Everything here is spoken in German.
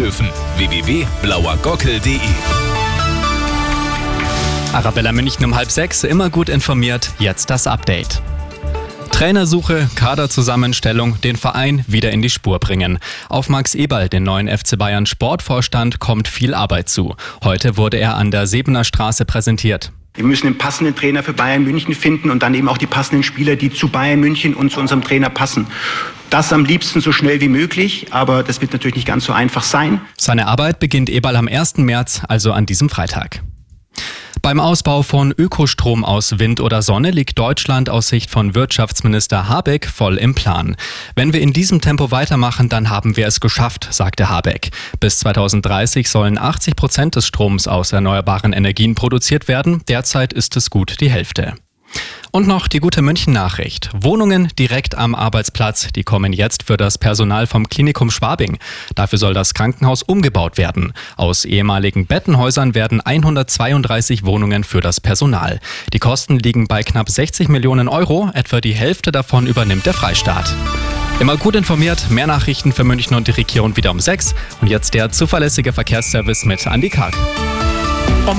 surfen. www.blauergockel.de Arabella München um halb sechs, immer gut informiert, jetzt das Update. Trainersuche, Kaderzusammenstellung, den Verein wieder in die Spur bringen. Auf Max Eberl, den neuen FC Bayern Sportvorstand, kommt viel Arbeit zu. Heute wurde er an der Sebener Straße präsentiert. Wir müssen den passenden Trainer für Bayern München finden und dann eben auch die passenden Spieler, die zu Bayern München und zu unserem Trainer passen. Das am liebsten so schnell wie möglich, aber das wird natürlich nicht ganz so einfach sein. Seine Arbeit beginnt Eberl am 1. März, also an diesem Freitag. Beim Ausbau von Ökostrom aus Wind oder Sonne liegt Deutschland aus Sicht von Wirtschaftsminister Habeck voll im Plan. Wenn wir in diesem Tempo weitermachen, dann haben wir es geschafft, sagte Habeck. Bis 2030 sollen 80 Prozent des Stroms aus erneuerbaren Energien produziert werden. Derzeit ist es gut die Hälfte. Und noch die gute München-Nachricht. Wohnungen direkt am Arbeitsplatz, die kommen jetzt für das Personal vom Klinikum Schwabing. Dafür soll das Krankenhaus umgebaut werden. Aus ehemaligen Bettenhäusern werden 132 Wohnungen für das Personal. Die Kosten liegen bei knapp 60 Millionen Euro, etwa die Hälfte davon übernimmt der Freistaat. Immer gut informiert, mehr Nachrichten für München und die Region wieder um 6. Und jetzt der zuverlässige Verkehrsservice mit Andy Karg.